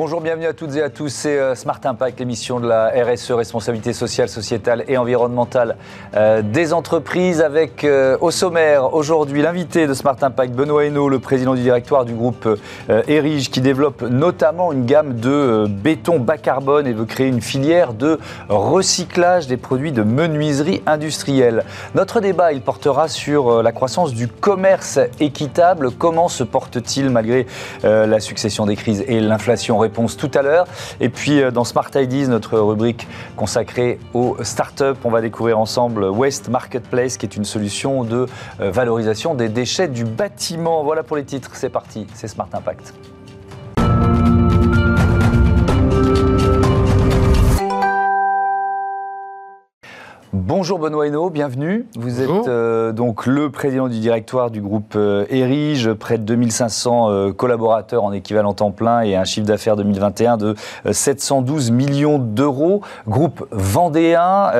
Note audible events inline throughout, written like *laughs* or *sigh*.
Bonjour, bienvenue à toutes et à tous. C'est euh, Smart Impact, l'émission de la RSE, responsabilité sociale, sociétale et environnementale euh, des entreprises. Avec euh, au sommaire aujourd'hui l'invité de Smart Impact, Benoît Hainaut, le président du directoire du groupe Erige, qui développe notamment une gamme de béton bas carbone et veut créer une filière de recyclage des produits de menuiserie industrielle. Notre débat, il portera sur la croissance du commerce équitable. Comment se porte-t-il malgré la succession des crises et l'inflation? Tout à l'heure. Et puis euh, dans Smart Ideas, notre rubrique consacrée aux startups, on va découvrir ensemble Waste Marketplace, qui est une solution de euh, valorisation des déchets du bâtiment. Voilà pour les titres, c'est parti, c'est Smart Impact. Bonjour Benoît Hainaut, bienvenue. Vous êtes euh, donc le président du directoire du groupe euh, Erige, près de 2500 euh, collaborateurs en équivalent temps plein et un chiffre d'affaires 2021 de 712 millions d'euros. Groupe vendéen,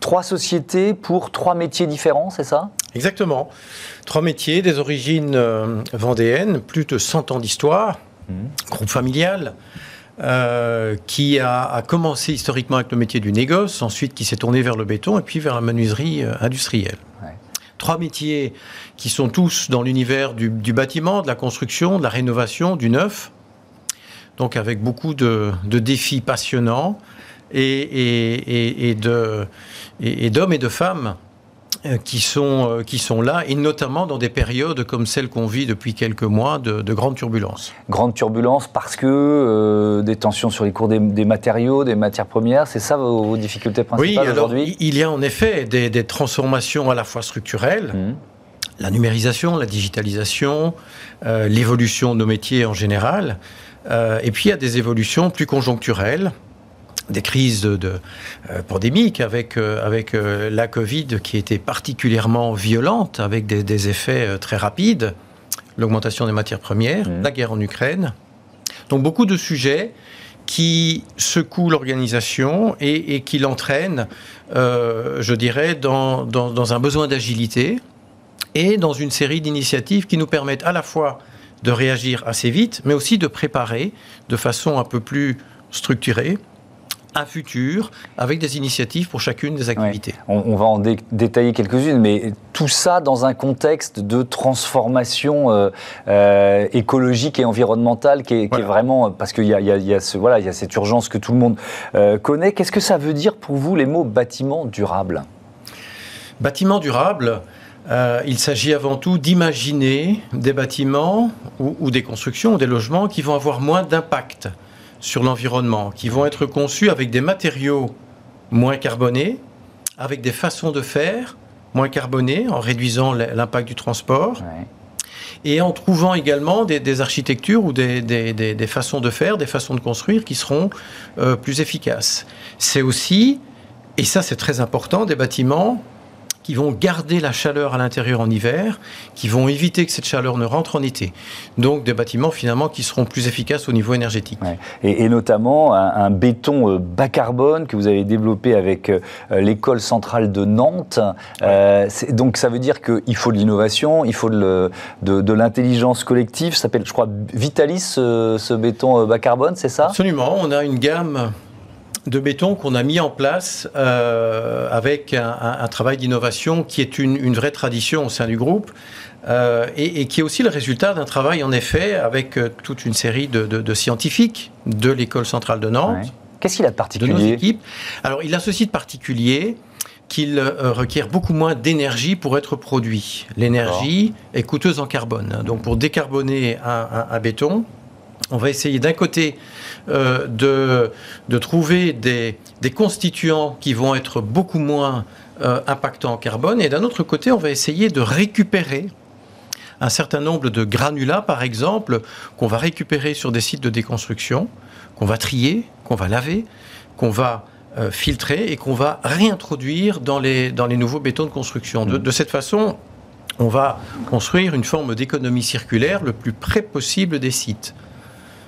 trois sociétés pour trois métiers différents, c'est ça? Exactement. Trois métiers, des origines vendéennes, plus de 100 ans d'histoire, mmh. groupe familial. Euh, qui a, commencé historiquement avec le métier du négoce, ensuite qui s'est tourné vers le béton et puis vers la menuiserie euh, industrielle. Trois métiers qui sont tous dans l'univers du, bâtiment, de la construction, de la rénovation, du neuf, donc avec beaucoup de, défis passionnants et, et d'hommes et de femmes qui sont, euh, qui sont là, et notamment dans des périodes comme celle qu'on vit depuis quelques mois de, de grandes turbulences. Grandes turbulences parce que euh, des tensions sur les cours des, matériaux, des matières premières, c'est ça vos, difficultés principales aujourd'hui? Oui, il y a en effet des, des transformations à la fois structurelles, mmh. la numérisation, la digitalisation, l'évolution de nos métiers en général, et puis il y a des évolutions plus conjoncturelles des crises de, euh, pandémiques avec, euh, avec euh, la Covid qui était particulièrement violente, avec des, effets très rapides, l'augmentation des matières premières, mmh. la guerre en Ukraine. Donc beaucoup de sujets qui secouent l'organisation et, qui l'entraînent, je dirais, dans, dans, dans un besoin d'agilité et dans une série d'initiatives qui nous permettent à la fois de réagir assez vite, mais aussi de préparer de façon un peu plus structurée un futur avec des initiatives pour chacune des activités. On, va en détailler quelques-unes, mais tout ça dans un contexte de transformation euh, euh, écologique et environnementale qui est, vraiment parce qu'il y, a, ce, voilà, il y a cette urgence que tout le monde euh, connaît. Qu'est-ce que ça veut dire pour vous les mots bâtiment durable? Bâtiment durable, il s'agit avant tout d'imaginer des bâtiments ou, ou, des constructions ou des logements qui vont avoir moins d'impact sur l'environnement, qui vont être conçus avec des matériaux moins carbonés, avec des façons de faire moins carbonées, en réduisant l'impact du transport. Et en trouvant également des, architectures ou des, façons de faire, des façons de construire qui seront euh, plus efficaces. C'est aussi, et ça c'est très important, des bâtiments qui vont garder la chaleur à l'intérieur en hiver, qui vont éviter que cette chaleur ne rentre en été. Donc des bâtiments finalement qui seront plus efficaces au niveau énergétique. Et, notamment un, béton euh, bas carbone que vous avez développé avec euh, l'école centrale de Nantes. Euh, donc ça veut dire qu'il faut de l'innovation, il faut de, de, l'intelligence collective. Ça s'appelle, je crois, Vitalis, ce béton bas carbone, c'est ça? Absolument. On a une gamme de béton qu'on a mis en place euh, avec un, travail d'innovation qui est une, vraie tradition au sein du groupe euh, et, qui est aussi le résultat d'un travail en effet avec euh, toute une série de, scientifiques de l'école centrale de Nantes. Qu'est-ce qu'il a de particulier De nos équipes. Alors il a ceci de particulier qu'il requiert beaucoup moins d'énergie pour être produit. L'énergie est coûteuse en carbone. Donc pour décarboner un béton, on va essayer d'un côté euh, de, trouver des, constituants qui vont être beaucoup moins euh, impactants en carbone, et d'un autre côté, on va essayer de récupérer un certain nombre de granulats, par exemple, qu'on va récupérer sur des sites de déconstruction, qu'on va trier, qu'on va laver, qu'on va euh, filtrer et qu'on va réintroduire dans les, dans les nouveaux bétons de construction. de mmh. cette façon, on va construire une forme d'économie circulaire le plus près possible des sites.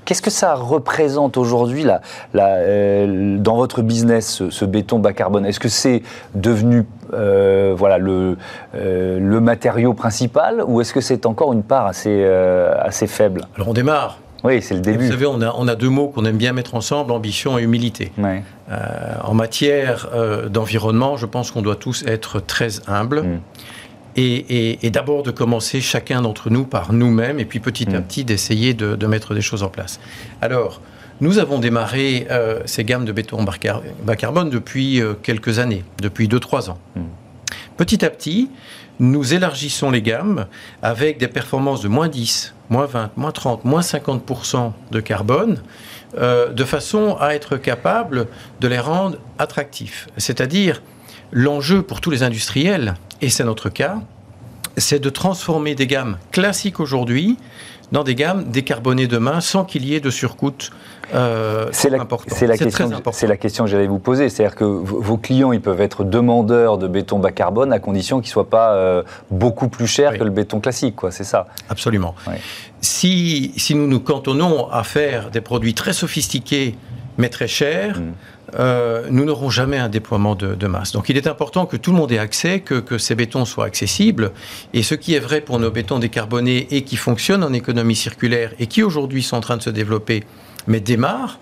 Qu'est-ce que ça représente aujourd'hui là, euh, dans votre business, ce, béton bas carbone? Est-ce que c'est devenu euh, voilà, le, euh, le matériau principal ou est-ce que c'est encore une part assez, assez faible? Alors on démarre Oui, c'est le début. vous savez, on a, on a, deux mots qu'on aime bien mettre ensemble, ambition et humilité. En matière d'environnement, je pense qu'on doit tous être très humbles. Mm. Et, d'abord de commencer chacun d'entre nous par nous-mêmes, et puis petit à mm. petit d'essayer de, mettre des choses en place. Alors, nous avons démarré euh, ces gammes de béton bas carbone depuis quelques années, depuis 2-3 ans. Mm. Petit à petit, nous élargissons les gammes avec des performances de moins 10, moins 20, moins 30, moins 50% de carbone, euh, de façon à être capable de les rendre attractifs. C'est-à-dire, l'enjeu pour tous les industriels, et c'est notre cas, c'est de transformer des gammes classiques aujourd'hui dans des gammes décarbonées demain sans qu'il y ait de surcoût euh, c'est la, question, c'est la question que j'allais vous poser. C'est-à-dire que vos clients, ils peuvent être demandeurs de béton bas carbone à condition qu'il ne soit pas euh, beaucoup plus cher que le béton classique, quoi. C'est ça. Absolument. Si, si nous nous cantonnons à faire des produits très sophistiqués mais très chers, mm. Euh, nous n'aurons jamais un déploiement de, masse. Donc il est important que tout le monde ait accès, que, que, ces bétons soient accessibles. Et ce qui est vrai pour nos bétons décarbonés et qui fonctionnent en économie circulaire et qui aujourd'hui sont en train de se développer mais démarre.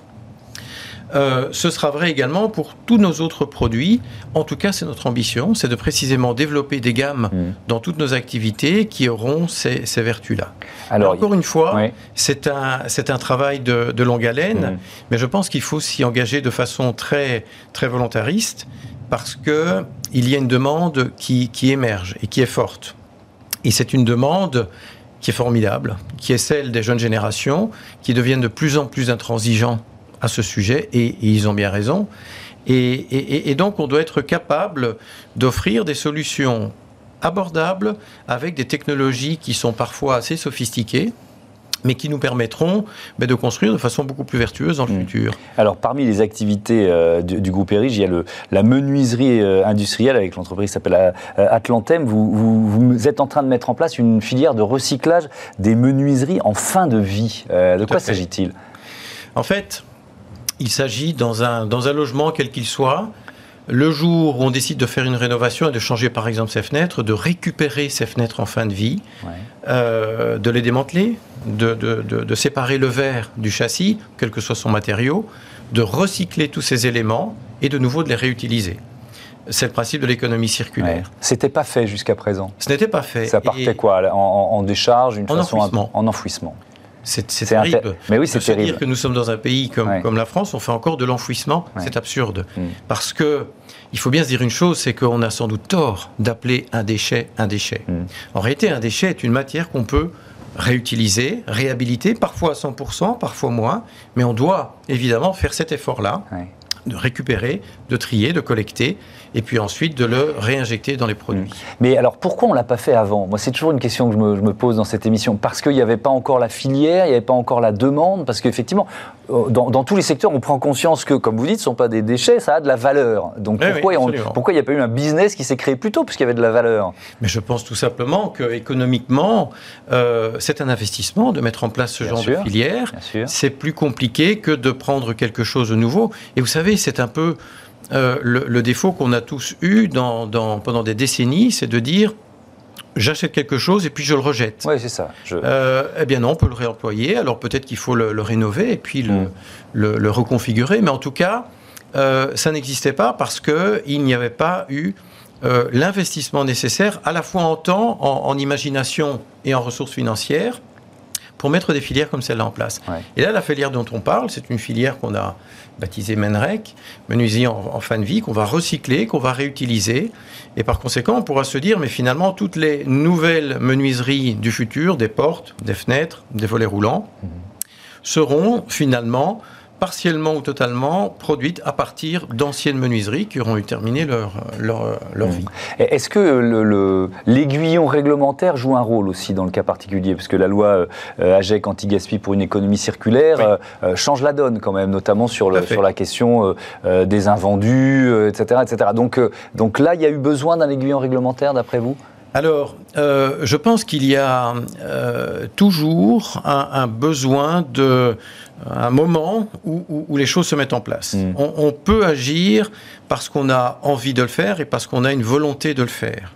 Euh, ce sera vrai également pour tous nos autres produits. En tout cas, c'est notre ambition, c'est de précisément développer des gammes mm. dans toutes nos activités qui auront ces, vertus-là. Alors, encore une fois, c'est un, un travail de, longue haleine, mm. mais je pense qu'il faut s'y engager de façon très, très volontariste parce qu'il y a une demande qui, qui émerge et qui est forte. Et c'est une demande qui est formidable, qui est celle des jeunes générations, qui deviennent de plus en plus intransigeants à ce sujet, et, ils ont bien raison. Et, donc, on doit être capable d'offrir des solutions abordables avec des technologies qui sont parfois assez sophistiquées, mais qui nous permettront ben, de construire de façon beaucoup plus vertueuse dans le hmm. futur. Alors, parmi les activités euh, du, groupe Erige, il y a le, la menuiserie euh, industrielle avec l'entreprise qui s'appelle euh, Atlantem. Vous, vous, êtes en train de mettre en place une filière de recyclage des menuiseries en fin de vie. de quoi s'agit-il? En fait, il s'agit dans un, dans un logement quel qu'il soit, le jour où on décide de faire une rénovation et de changer par exemple ses fenêtres, de récupérer ces fenêtres en fin de vie, euh, de les démanteler, de, séparer le verre du châssis, quel que soit son matériau, de recycler tous ces éléments et de nouveau de les réutiliser. C'est le principe de l'économie circulaire. Ce C'était pas fait jusqu'à présent. Ce n'était pas fait. Ça partait quoi en, décharge, une façon en enfouissement. C'est terrible. Mais oui, c'est terrible. dire que nous sommes dans un pays comme, comme la France, on fait encore de l'enfouissement, c'est absurde. Mm. Parce que il faut bien se dire une chose, c'est qu'on a sans doute tort d'appeler un déchet un déchet. Mm. En réalité, un déchet est une matière qu'on peut réutiliser, réhabiliter, parfois à 100%, parfois moins, mais on doit évidemment faire cet effort-là de récupérer, de trier, de collecter, et puis ensuite de le réinjecter dans les produits. Mm. Mais alors pourquoi on ne l'a pas fait avant? Moi, c'est toujours une question que je me, pose dans cette émission. Parce qu'il n'y avait pas encore la filière, il n'y avait pas encore la demande, parce qu'effectivement, euh, dans, tous les secteurs, on prend conscience que, comme vous dites, ce ne sont pas des déchets, ça a de la valeur. Donc pourquoi, pourquoi il n'y a pas eu un business qui s'est créé plus tôt, puisqu'il y avait de la valeur? Mais je pense tout simplement qu'économiquement, euh, c'est un investissement de mettre en place ce genre de filière. C'est plus compliqué que de prendre quelque chose de nouveau. Et vous savez, c'est un peu euh, le, défaut qu'on a tous eu dans, pendant des décennies, c'est de dire j'achète quelque chose et puis je le rejette. Oui, c'est ça. Euh, eh bien non, on peut le réemployer. Alors peut-être qu'il faut le, rénover et puis mm. le, reconfigurer. Mais en tout cas, euh, ça n'existait pas parce qu'il n'y avait pas eu l'investissement nécessaire à la fois en temps, en imagination et en ressources financières pour mettre des filières comme celle-là en place. Et là, la filière dont on parle, c'est une filière qu'on a baptisée Menrec, menuiserie en, fin de vie, qu'on va recycler, qu'on va réutiliser. Et par conséquent, on pourra se dire, mais finalement, toutes les nouvelles menuiseries du futur, des portes, des fenêtres, des volets roulants, mhm. seront finalement partiellement ou totalement produites à partir d'anciennes menuiseries qui auront eu terminé leur, leur, leur vie. Est-ce que l'aiguillon réglementaire joue un rôle aussi dans le cas particulier? Parce que la loi euh, AGEC anti-gaspi pour une économie circulaire euh, euh, change la donne quand même, notamment sur, le, sur la question des invendus, etc., etc. Donc, donc là, il y a eu besoin d'un aiguillon réglementaire d'après vous? Alors, je pense qu'il y a toujours un, un, besoin de un moment où, les choses se mettent en place. Mm. On, peut agir parce qu'on a envie de le faire et parce qu'on a une volonté de le faire.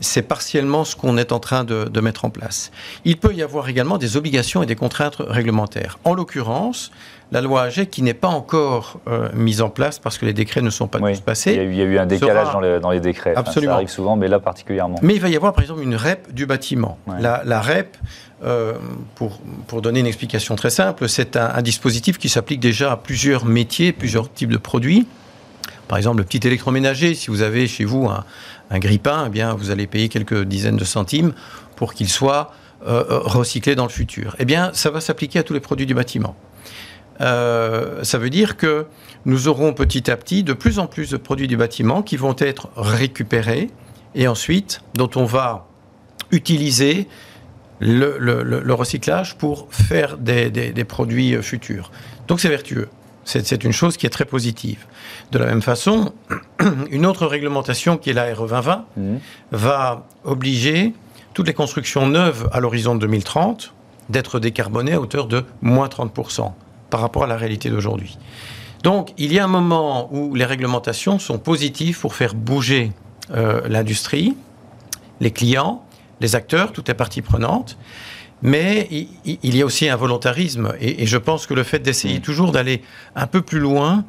c'est partiellement ce qu'on est en train de, mettre en place. Il peut y avoir également des obligations et des contraintes réglementaires. En l'occurrence, la loi AGEC, qui n'est pas encore euh, mise en place parce que les décrets ne sont pas tous passés. Il y, a eu, un décalage dans, les, décrets. Absolument. ça arrive souvent, mais là particulièrement. Mais il va y avoir par exemple une REP du bâtiment. La, REP, euh, pour, pour, donner une explication très simple, c'est un, dispositif qui s'applique déjà à plusieurs métiers, plusieurs types de produits. Par exemple, le petit électroménager, si vous avez chez vous un, un grille-pain, eh bien, vous allez payer quelques dizaines de centimes pour qu'il soit euh, recyclé dans le futur. Eh bien, ça va s'appliquer à tous les produits du bâtiment. Euh, ça veut dire que nous aurons petit à petit de plus en plus de produits du bâtiment qui vont être récupérés et ensuite dont on va utiliser le, recyclage pour faire des produits futurs. Donc c'est vertueux. C'est une chose qui est très positive. De la même façon, *clears throat* une autre réglementation qui est la RE 2020 mmh. va obliger toutes les constructions neuves à l'horizon 2030 d'être décarbonées à hauteur de moins 30% par rapport à la réalité d'aujourd'hui. Donc il y a un moment où les réglementations sont positives pour faire bouger euh, l'industrie, les clients, les acteurs, toutes les parties prenantes. Mais il y a aussi un volontarisme. Et, je pense que le fait d'essayer mm. toujours d'aller un peu plus loin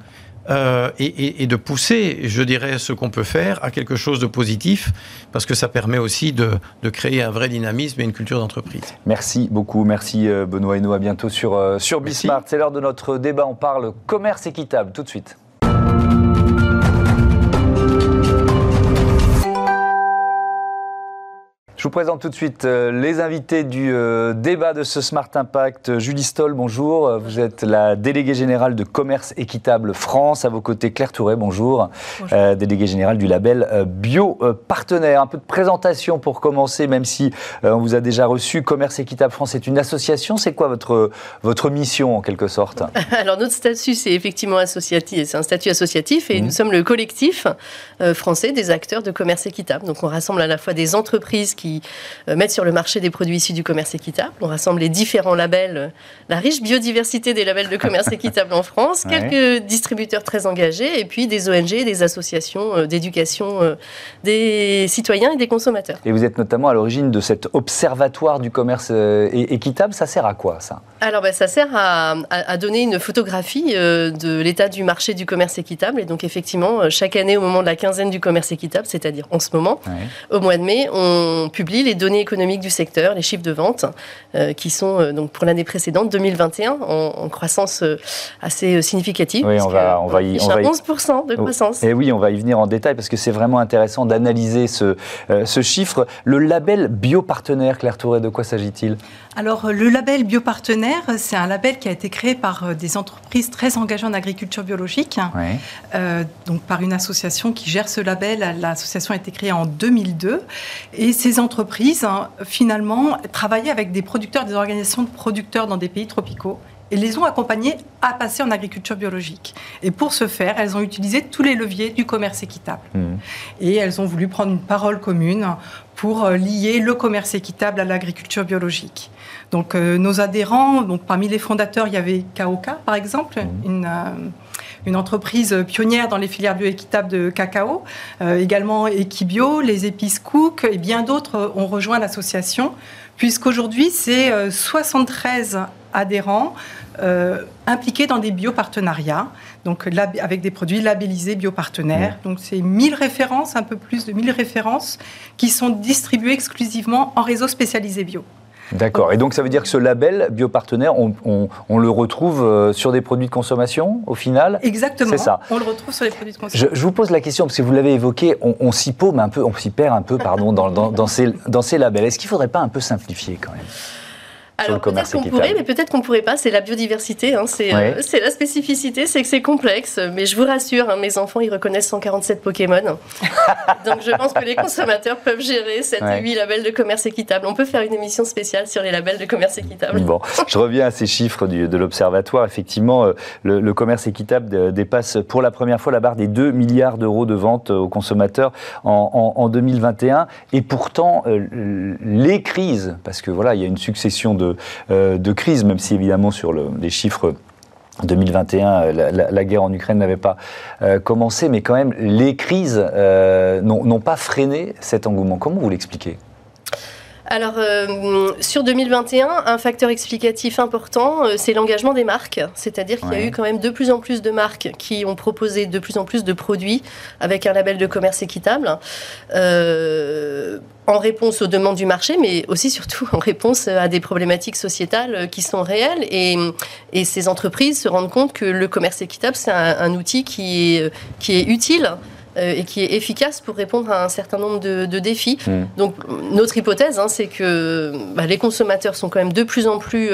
euh, et, de pousser, je dirais, ce qu'on peut faire à quelque chose de positif, parce que ça permet aussi de, créer un vrai dynamisme et une culture d'entreprise. Merci beaucoup. Merci euh, Benoît Hainaut. À bientôt sur, euh, sur Bismart. C'est l'heure de notre débat. On parle commerce équitable tout de suite. Je vous présente tout de suite euh, les invités du euh, débat de ce Smart Impact. Julie Stoll, bonjour. Euh, vous êtes la déléguée générale de Commerce Équitable France. À vos côtés, Claire Touré, bonjour. déléguée générale du label Bio Partenaire. Un peu de présentation pour commencer, même si on vous a déjà reçu. Commerce Équitable France est une association. C'est quoi votre, votre mission en quelque sorte? *laughs* Alors notre statut, c'est effectivement associatif. C'est un statut associatif et mmh. nous sommes le collectif français des acteurs de commerce équitable. Donc on rassemble à la fois des entreprises qui euh, mettre sur le marché des produits issus du commerce équitable. On rassemble les différents labels, euh, la riche biodiversité des labels de commerce *laughs* équitable en France, quelques distributeurs très engagés et puis des ONG, des associations euh, d'éducation des citoyens et des consommateurs. Et vous êtes notamment à l'origine de cet observatoire du commerce équitable. Ça sert à quoi ça? Alors ben, ça sert à, donner une photographie de l'état du marché du commerce équitable. Et donc effectivement, chaque année au moment de la quinzaine du commerce équitable, c'est-à-dire en ce moment, au mois de mai, on publie les données économiques du secteur, les chiffres de vente, euh, qui sont euh, donc pour l'année précédente, 2021, en, croissance euh, assez significative. Oui, on va, on va y, on 11% de croissance. Et oui, on va y venir en détail parce que c'est vraiment intéressant d'analyser ce, ce chiffre. Le label biopartenaire, Claire Touré, de quoi s'agit-il? Alors, le label biopartenaire, c'est un label qui a été créé par des entreprises très engagées en agriculture biologique, donc par une association qui gère ce label. L'association a été créée en 2002 et ces entreprises entreprises, hein, finalement, travaillaient avec des producteurs, des organisations de producteurs dans des pays tropicaux et les ont accompagnés à passer en agriculture biologique. Et pour ce faire, elles ont utilisé tous les leviers du commerce équitable. Mmh. Et elles ont voulu prendre une parole commune pour euh, lier le commerce équitable à l'agriculture biologique. Donc euh, nos adhérents, donc parmi les fondateurs, il y avait Kaoka par exemple, mmh. une euh, une entreprise pionnière dans les filières bioéquitables de cacao. Euh, également Equibio, les épices Cook et bien d'autres ont rejoint l'association, puisqu'aujourd'hui, c'est 73 euh, adhérents euh, impliqués dans des biopartenariats, donc avec des produits labellisés biopartenaires. Donc c'est 1000 références, un peu plus de 1000 références, qui sont distribuées exclusivement en réseau spécialisé bio. D'accord. Et donc ça veut dire que ce label biopartenaire, on, le retrouve euh, sur des produits de consommation au final? Exactement. C'est ça. On le retrouve sur les produits de consommation. Je, vous pose la question parce que vous l'avez évoqué, on, s'y paume un peu, on s'y perd un peu, pardon, dans, dans, ces, dans ces labels. Est-ce qu'il ne faudrait pas un peu simplifier quand même? Alors peut-être qu'on pourrait, mais peut-être qu'on pourrait pas. C'est la biodiversité, hein. euh, c'est la spécificité, c'est que c'est complexe. Mais je vous rassure, hein, mes enfants, ils reconnaissent 147 Pokémon. *laughs* Donc je pense que les consommateurs peuvent gérer 7 ouais. 8 labels de commerce équitable. On peut faire une émission spéciale sur les labels de commerce équitable. Bon, je reviens à ces chiffres de l'Observatoire. Effectivement, euh, le, commerce équitable dépasse pour la première fois la barre des 2 milliards d'euros de ventes aux consommateurs en, 2021. Et pourtant, euh, les crises, parce que voilà, il y a une succession de euh, de, crise, même si évidemment sur les chiffres 2021, la, guerre en Ukraine n'avait pas commencé, mais quand même, les crises n'ont pas freiné cet engouement. Comment vous l'expliquez? Alors, euh, sur 2021, un facteur explicatif important, euh, c'est l'engagement des marques. C'est-à-dire qu'il y a eu quand même de plus en plus de marques qui ont proposé de plus en plus de produits avec un label de commerce équitable. Euh, en réponse aux demandes du marché, mais aussi surtout *laughs* en réponse à des problématiques sociétales qui sont réelles. Et, ces entreprises se rendent compte que le commerce équitable, c'est un, outil qui qui est utile et qui est efficace pour répondre à un certain nombre de, défis. Hmm. Donc notre hypothèse, hein, c'est que bah, les consommateurs sont quand même de plus en plus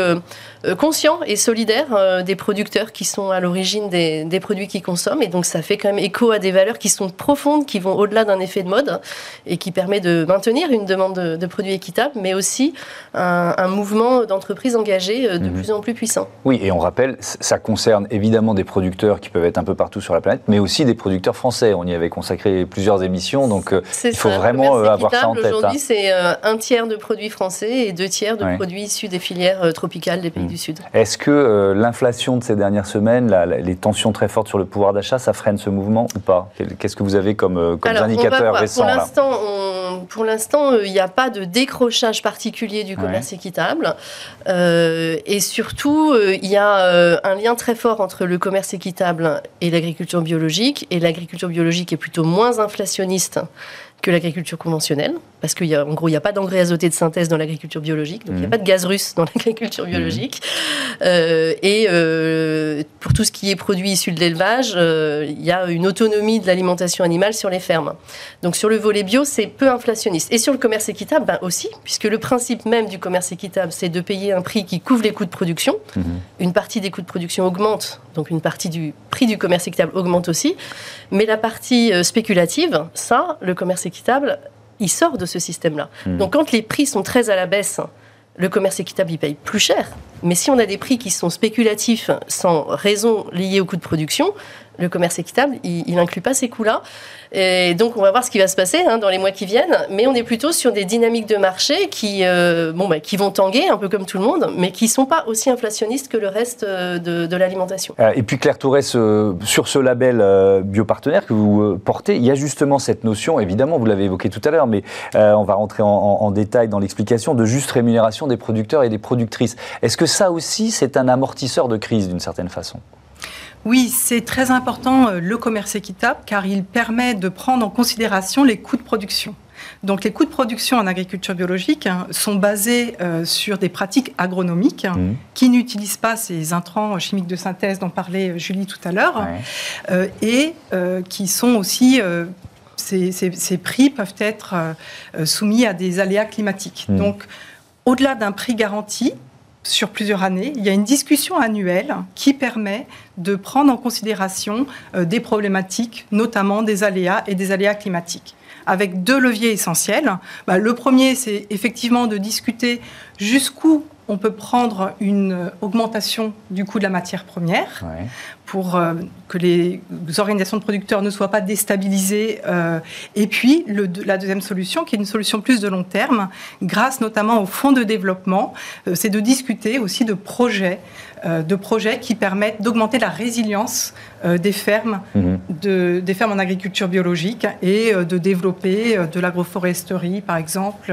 euh, euh, conscients et solidaires des producteurs qui sont à l'origine des, des, produits qu'ils consomment. Et donc ça fait quand même écho à des valeurs qui sont profondes, qui vont au-delà d'un effet de mode et qui permet de maintenir une demande de, produits équitables, mais aussi un, mouvement d'entreprises engagées de hmm. plus en plus puissant. Oui, et on rappelle, ça concerne évidemment des producteurs qui peuvent être un peu partout sur la planète, mais aussi des producteurs français. On y avait consacré plusieurs émissions, donc euh, il faut vraiment euh, avoir ça en tête. Aujourd'hui, hein. c'est euh, un tiers de produits français et deux tiers de produits issus des filières tropicales des pays. Du Sud. Est-ce que l'inflation de ces dernières semaines, les tensions très fortes sur le pouvoir d'achat, ça freine ce mouvement ou pas? Qu'est-ce que vous avez comme, comme indicateurs récents Pour l'instant, il n'y a pas de décrochage particulier du commerce équitable. et surtout, il y a un lien très fort entre le commerce équitable et l'agriculture biologique. Et l'agriculture biologique est plutôt moins inflationniste que l'agriculture conventionnelle, parce qu'en gros, il n'y a pas d'engrais azoté de synthèse dans l'agriculture biologique, donc il n'y a mmh. pas de gaz russe dans *laughs* l'agriculture biologique. Mmh. Euh, et euh, pour tout ce qui est produit issu de l'élevage, euh, il y a une autonomie de l'alimentation animale sur les fermes. Donc sur le volet bio, c'est peu inflationniste. Et sur le commerce équitable, ben aussi, puisque le principe même du commerce équitable, c'est de payer un prix qui couvre les coûts de production. Mmh. Une partie des coûts de production augmente, donc une partie du prix du commerce équitable augmente aussi. Mais la partie spéculative, ça, le commerce équitable, équitable, il sort de ce système-là. Hmm. Donc quand les prix sont très à la baisse, le commerce équitable, il paye plus cher. Mais si on a des prix qui sont spéculatifs sans raison liée au coût de production, le commerce équitable, il n'inclut pas ces coûts-là. Et donc, on va voir ce qui va se passer hein, dans les mois qui viennent. Mais on est plutôt sur des dynamiques de marché qui, euh, bon, bah, qui vont tanguer, un peu comme tout le monde, mais qui ne sont pas aussi inflationnistes que le reste euh, de, l'alimentation. Euh, et puis, Claire Tourès, sur ce label biopartenaire que vous portez, il y a justement cette notion, évidemment, vous l'avez évoqué tout à l'heure, mais on va rentrer en, en détail dans l'explication, de juste rémunération des producteurs et des productrices. Est-ce que ça aussi, c'est un amortisseur de crise d'une certaine façon? Oui, c'est très important euh, le commerce équitable car il permet de prendre en considération les coûts de production. Donc les coûts de production en agriculture biologique hein, sont basés euh, sur des pratiques agronomiques mmh. qui n'utilisent pas ces intrants chimiques de synthèse dont parlait Julie tout à l'heure euh, et qui sont aussi ces, prix peuvent être soumis à des aléas climatiques. Mmh. Donc au-delà d'un prix garanti, sur plusieurs années, il y a une discussion annuelle qui permet de prendre en considération euh, des problématiques, notamment des aléas et des aléas climatiques avec deux leviers essentiels. Bah, le premier, c'est effectivement de discuter jusqu'où on peut prendre une augmentation du coût de la matière première pour euh, que les organisations de producteurs ne soient pas déstabilisées. Euh, et puis, la deuxième solution, qui est une solution plus de long terme, grâce notamment au fonds de développement, euh, c'est de discuter aussi de projets, de projets qui permettent d'augmenter la résilience des fermes, mhm. des fermes en agriculture biologique et de développer de l'agroforesterie, par exemple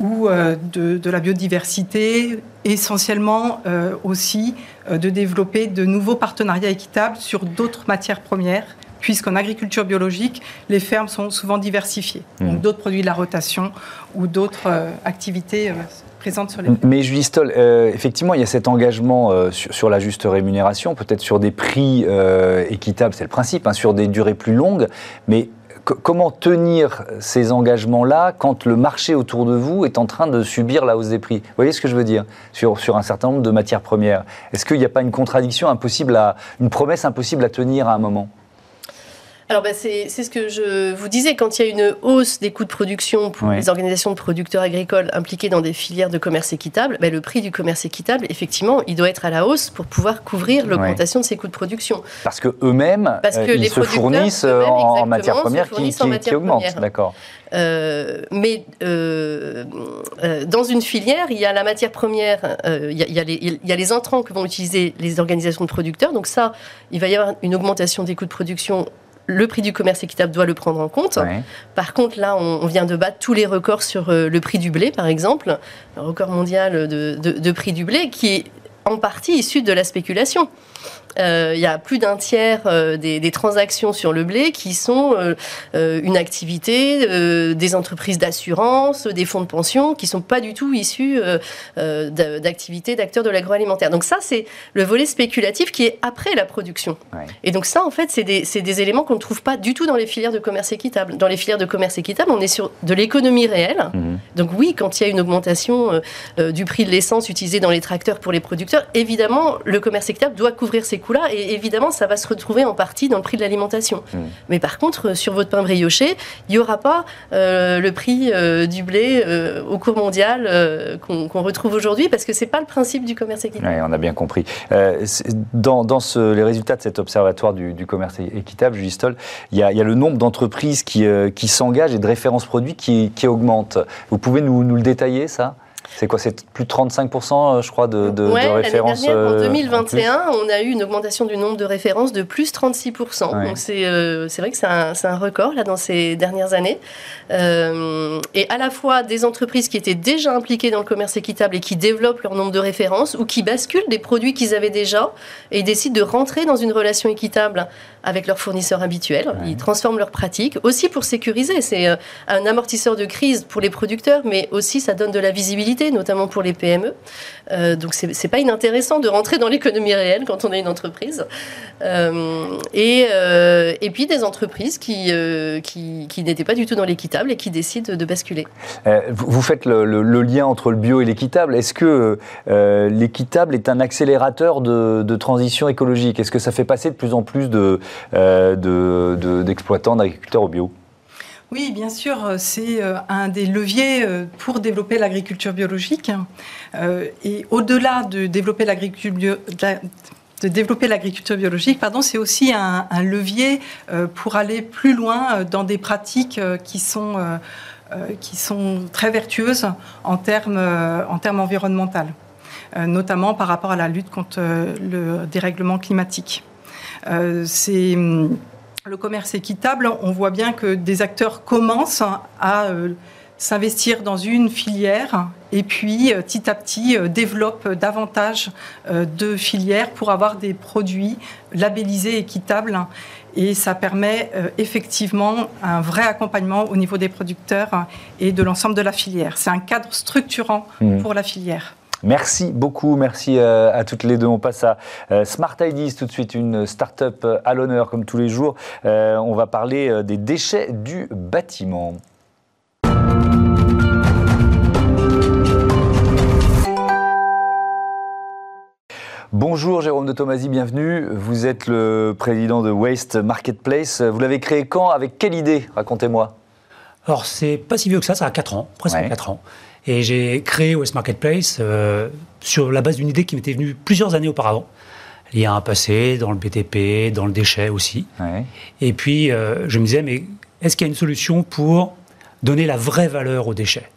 ou euh, de, la biodiversité, essentiellement euh, aussi euh, de développer de nouveaux partenariats équitables sur d'autres matières premières, puisqu'en agriculture biologique, les fermes sont souvent diversifiées. Mmh. Donc d'autres produits de la rotation ou d'autres activités présentes sur les Mais Julie Stoll, effectivement, il y a cet engagement sur, la juste rémunération, peut-être sur des prix équitables, c'est le principe, hein, sur des durées plus longues, mais comment tenir ces engagements-là quand le marché autour de vous est en train de subir la hausse des prix? Vous voyez ce que je veux dire? Sur, un certain nombre de matières premières. Est-ce qu'il n'y a pas une contradiction impossible, à, une promesse impossible à tenir à un moment? Alors, bah, c'est ce que je vous disais. Quand il y a une hausse des coûts de production pour les organisations de producteurs agricoles impliquées dans des filières de commerce équitable, bah, le prix du commerce équitable, effectivement, il doit être à la hausse pour pouvoir couvrir l'augmentation de ces coûts de production. Parce qu'eux-mêmes, euh, ils se fournissent en, matières premières qui, qui, augmentent. D'accord. Euh, mais euh, dans une filière, il y a la matière première, il, y a, il, y a les, intrants que vont utiliser les organisations de producteurs. Donc ça, il va y avoir une augmentation des coûts de production le prix du commerce équitable doit le prendre en compte. Par contre, là, on, vient de battre tous les records sur euh, le prix du blé, par exemple, le record mondial de prix du blé, qui est en partie issu de la spéculation. Euh, il y a plus d'un tiers euh, des, transactions sur le blé qui sont euh, une activité des entreprises d'assurance, des fonds de pension, qui sont pas du tout issus d'activités d'acteurs de l'agroalimentaire. Donc ça, c'est le volet spéculatif qui est après la production. Et donc ça, en fait, c'est des, des, éléments qu'on ne trouve pas du tout dans les filières de commerce équitable. Dans les filières de commerce équitable, on est sur de l'économie réelle. Mhm. Donc oui, quand il y a une augmentation du prix de l'essence utilisée dans les tracteurs pour les producteurs, évidemment, le commerce équitable doit couvrir ces coûts-là. Et évidemment, ça va se retrouver en partie dans le prix de l'alimentation. Hmm. Mais par contre, euh, sur votre pain brioché, il n'y aura pas euh, le prix euh, du blé au cours mondial qu'on retrouve aujourd'hui, parce que ce n'est pas le principe du commerce équitable. Oui, on a bien compris. dans, dans les résultats de cet observatoire du, commerce équitable, Julie Stoll, il y, a, le nombre d'entreprises qui, qui s'engagent et de références produits qui, qui augmente. Vous pouvez nous, nous le détailler, ça? C'est quoi C'est plus de 35%, euh, je crois, de, de, ouais, de références dernière, En 2021, euh, on a eu une augmentation du nombre de références de plus 36%. Donc euh, c'est vrai que c'est un, un, record là, dans ces dernières années. Euh, et à la fois des entreprises qui étaient déjà impliquées dans le commerce équitable et qui développent leur nombre de références ou qui basculent des produits qu'ils avaient déjà et décident de rentrer dans une relation équitable avec leurs fournisseurs habituels. Ils transforment leurs pratiques aussi pour sécuriser. C'est un amortisseur de crise pour les producteurs, mais aussi ça donne de la visibilité notamment pour les PME. Euh, donc c'est pas inintéressant de rentrer dans l'économie réelle quand on est une entreprise. Euh, et, euh, et puis des entreprises qui, qui, qui n'étaient pas du tout dans l'équitable et qui décident de basculer. vous faites le, lien entre le bio et l'équitable. Est-ce que l'équitable est un accélérateur de, transition écologique? Est-ce que ça fait passer de plus en plus d'exploitants, de, d'agriculteurs au bio? Oui, bien sûr, euh, c'est euh, un des leviers euh, pour développer l'agriculture biologique. Et au-delà de développer l'agriculture développer l'agriculture biologique, c'est aussi un, levier pour aller plus loin dans des pratiques qui sont, très vertueuses en termes, en termes environnementaux, notamment par rapport à la lutte contre le dérèglement climatique. c'est le commerce équitable, on voit bien que des acteurs commencent à euh, s'investir dans une filière et puis euh, petit à petit euh, développent davantage de filières pour avoir des produits labellisés équitables. Et ça permet effectivement un vrai accompagnement au niveau des producteurs et de l'ensemble de la filière. C'est un cadre structurant mmh. pour la filière. Merci beaucoup, merci euh, à toutes les deux. On passe à euh, Smart Ideas tout de suite, une start-up euh, à l'honneur comme tous les jours. On va parler des déchets du bâtiment. Bonjour Jérôme de Tomasi, bienvenue. Vous êtes le président de Waste Marketplace. Vous l'avez créé quand? Avec quelle idée? Racontez-moi. Alors, c'est pas si vieux que ça, ça a 4 ans, presque 4 ans. Et j'ai créé West Marketplace euh, sur la base d'une idée qui m'était venue plusieurs années auparavant. Il y a un passé dans le BTP, dans le déchet aussi. Et puis, euh, je me disais, mais est-ce qu'il y a une solution pour donner la vraie valeur aux déchets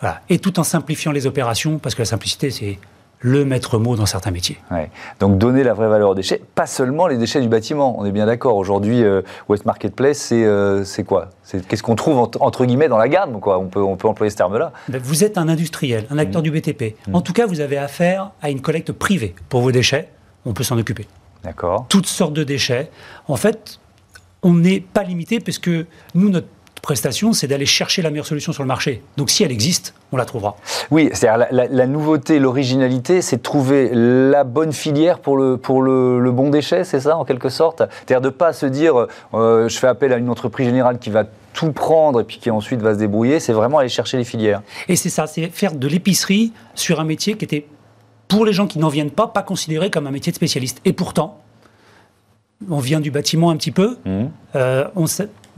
voilà. Et tout en simplifiant les opérations, parce que la simplicité, c'est le maître mot dans certains métiers. Donc donner la vraie valeur aux déchets, pas seulement les déchets du bâtiment. On est bien d'accord. Aujourd'hui, euh, West Marketplace, c'est euh, quoi? Qu'est-ce qu'on trouve entre, guillemets dans la gamme quoi? On, peut, on peut employer ce terme-là. Ben, vous êtes un industriel, un acteur mmh. du BTP. Mmh. En tout cas, vous avez affaire à une collecte privée pour vos déchets. On peut s'en occuper. D'accord. Toutes sortes de déchets. En fait, on n'est pas limité parce que nous, notre prestation, c'est d'aller chercher la meilleure solution sur le marché. Donc si elle existe, on la trouvera. Oui, c'est-à-dire la, nouveauté, l'originalité, c'est de trouver la bonne filière pour le, pour le, bon déchet, c'est ça en quelque sorte? C'est-à-dire de ne pas se dire euh, je fais appel à une entreprise générale qui va tout prendre et puis qui ensuite va se débrouiller, c'est vraiment aller chercher les filières. Et c'est ça, c'est faire de l'épicerie sur un métier qui était, pour les gens qui n'en viennent pas, pas considéré comme un métier de spécialiste. Et pourtant, on vient du bâtiment un petit peu, mmh. on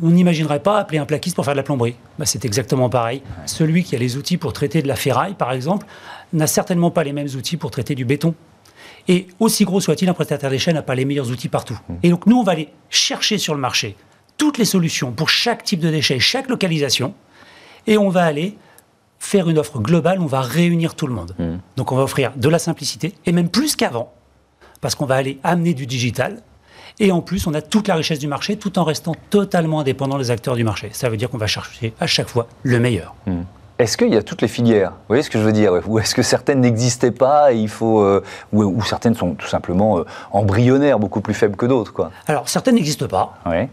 n'imaginerait pas appeler un plaquiste pour faire de la plomberie. Bah, c'est exactement pareil. Celui qui a les outils pour traiter de la ferraille, par exemple, n'a certainement pas les mêmes outils pour traiter du béton. Et aussi gros soit-il, un prestataire d'échelle n'a pas les meilleurs outils partout. Mmh. Et donc nous, on va aller chercher sur le marché toutes les solutions pour chaque type de déchet, chaque localisation, et on va aller faire une offre globale, on va réunir tout le monde. Mmh. Donc on va offrir de la simplicité, et même plus qu'avant, parce qu'on va aller amener du digital, et en plus, on a toute la richesse du marché tout en restant totalement indépendant des acteurs du marché. Ça veut dire qu'on va chercher à chaque fois le meilleur. Mmh. Est-ce qu'il y a toutes les filières? Vous voyez ce que je veux dire? Ou est-ce que certaines n'existaient pas et il faut, euh, ou, certaines sont tout simplement euh, embryonnaires, beaucoup plus faibles que d'autres quoi? Alors, certaines n'existent pas. Oui.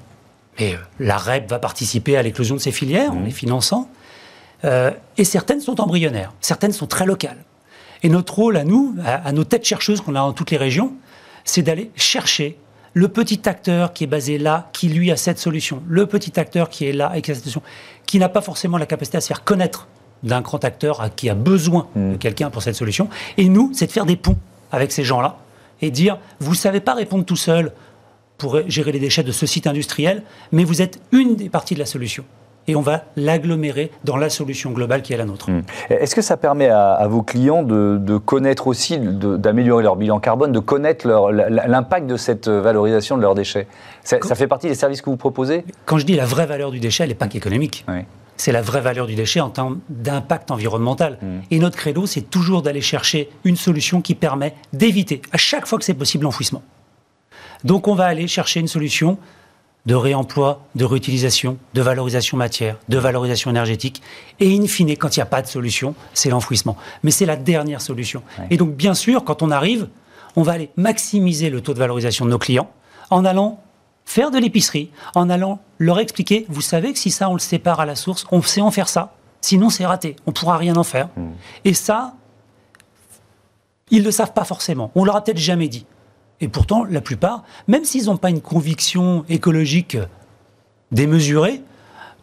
Mais euh, la REP va participer à l'éclosion de ces filières en mmh. les finançant. et certaines sont embryonnaires. Certaines sont très locales. Et notre rôle à nous, à, à nos têtes chercheuses qu'on a dans toutes les régions, c'est d'aller chercher le petit acteur qui est basé là, qui lui a cette solution, le petit acteur qui est là avec cette solution, qui n'a pas forcément la capacité à se faire connaître d'un grand acteur qui a besoin de hmm. quelqu'un pour cette solution. Et nous, c'est de faire des ponts avec ces gens-là et dire, vous ne savez pas répondre tout seul pour gérer les déchets de ce site industriel, mais vous êtes une des parties de la solution et on va l'agglomérer dans la solution globale qui est la nôtre. Hmm. Est-ce que ça permet à, vos clients de, connaître aussi, d'améliorer leur bilan carbone, de connaître l'impact de cette valorisation de leurs déchets? Ça, fait partie des services que vous proposez? Quand je dis la vraie valeur du déchet, elle n'est pas qu'économique. Oui c'est la vraie valeur du déchet en termes d'impact environnemental. Mm. Et notre credo, c'est toujours d'aller chercher une solution qui permet d'éviter, à chaque fois que c'est possible, l'enfouissement. Donc on va aller chercher une solution de réemploi, de réutilisation, de valorisation matière, de valorisation énergétique. Et in fine, quand il n'y a pas de solution, c'est l'enfouissement. Mais c'est la dernière solution. Et donc, bien sûr, quand on arrive, on va aller maximiser le taux de valorisation de nos clients en allant faire de l'épicerie en allant leur expliquer, vous savez que si ça on le sépare à la source, on sait en faire ça, sinon c'est raté, on ne pourra rien en faire. Hmm. Et ça, ils ne le savent pas forcément, on leur a peut-être jamais dit. Et pourtant, la plupart, même s'ils n'ont pas une conviction écologique démesurée,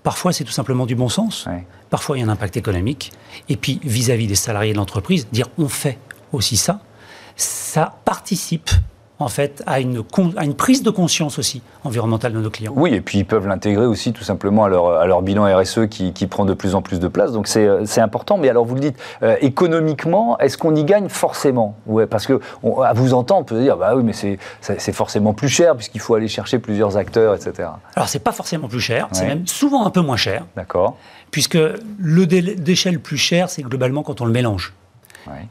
parfois c'est tout simplement du bon sens, parfois il y a un impact économique, et puis vis-à-vis -vis des salariés de l'entreprise, dire on fait aussi ça, ça participe en fait, à une, une prise de conscience aussi environnementale de nos clients. Oui, et puis ils peuvent l'intégrer aussi tout simplement à leur, à leur bilan RSE qui, qui, prend de plus en plus de place. Donc c'est important. Mais alors vous le dites, euh, économiquement, est-ce qu'on y gagne forcément? Ouais, Parce que à vous entendre, on peut dire, bah oui, mais c'est forcément plus cher puisqu'il faut aller chercher plusieurs acteurs, etc. Alors c'est pas forcément plus cher, c'est même souvent un peu moins cher. D'accord. Puisque le déchet le plus cher, c'est globalement quand on le mélange.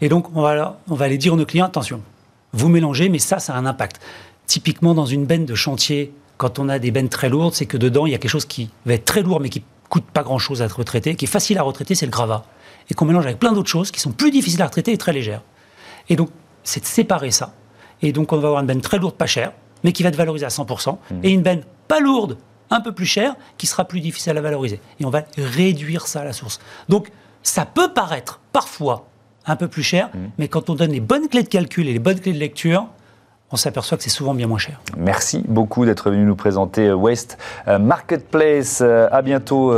Et donc on va, on va aller dire à nos clients, attention, vous mélangez, mais ça, ça a un impact. Typiquement, dans une benne de chantier, quand on a des bennes très lourdes, c'est que dedans, il y a quelque chose qui va être très lourd, mais qui coûte pas grand-chose à être retraité, qui est facile à retraiter, c'est le gravat. Et qu'on mélange avec plein d'autres choses qui sont plus difficiles à retraiter et très légères. Et donc, c'est de séparer ça. Et donc, on va avoir une benne très lourde, pas chère, mais qui va être valorisée à 100%, mmh. et une benne pas lourde, un peu plus chère, qui sera plus difficile à valoriser. Et on va réduire ça à la source. Donc, ça peut paraître parfois un peu plus cher, mmh. mais quand on donne les bonnes clés de calcul et les bonnes clés de lecture, on s'aperçoit que c'est souvent bien moins cher. Merci beaucoup d'être venu nous présenter euh, Waste euh, Marketplace. Euh, à bientôt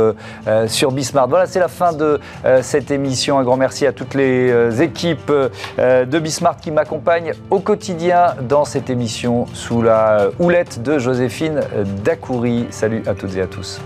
sur Bismart. Voilà, c'est la fin de cette émission. Un grand merci à toutes les équipes de Bismart qui m'accompagnent au quotidien dans cette émission sous la houlette de Joséphine Dacoury. Salut à toutes et à tous.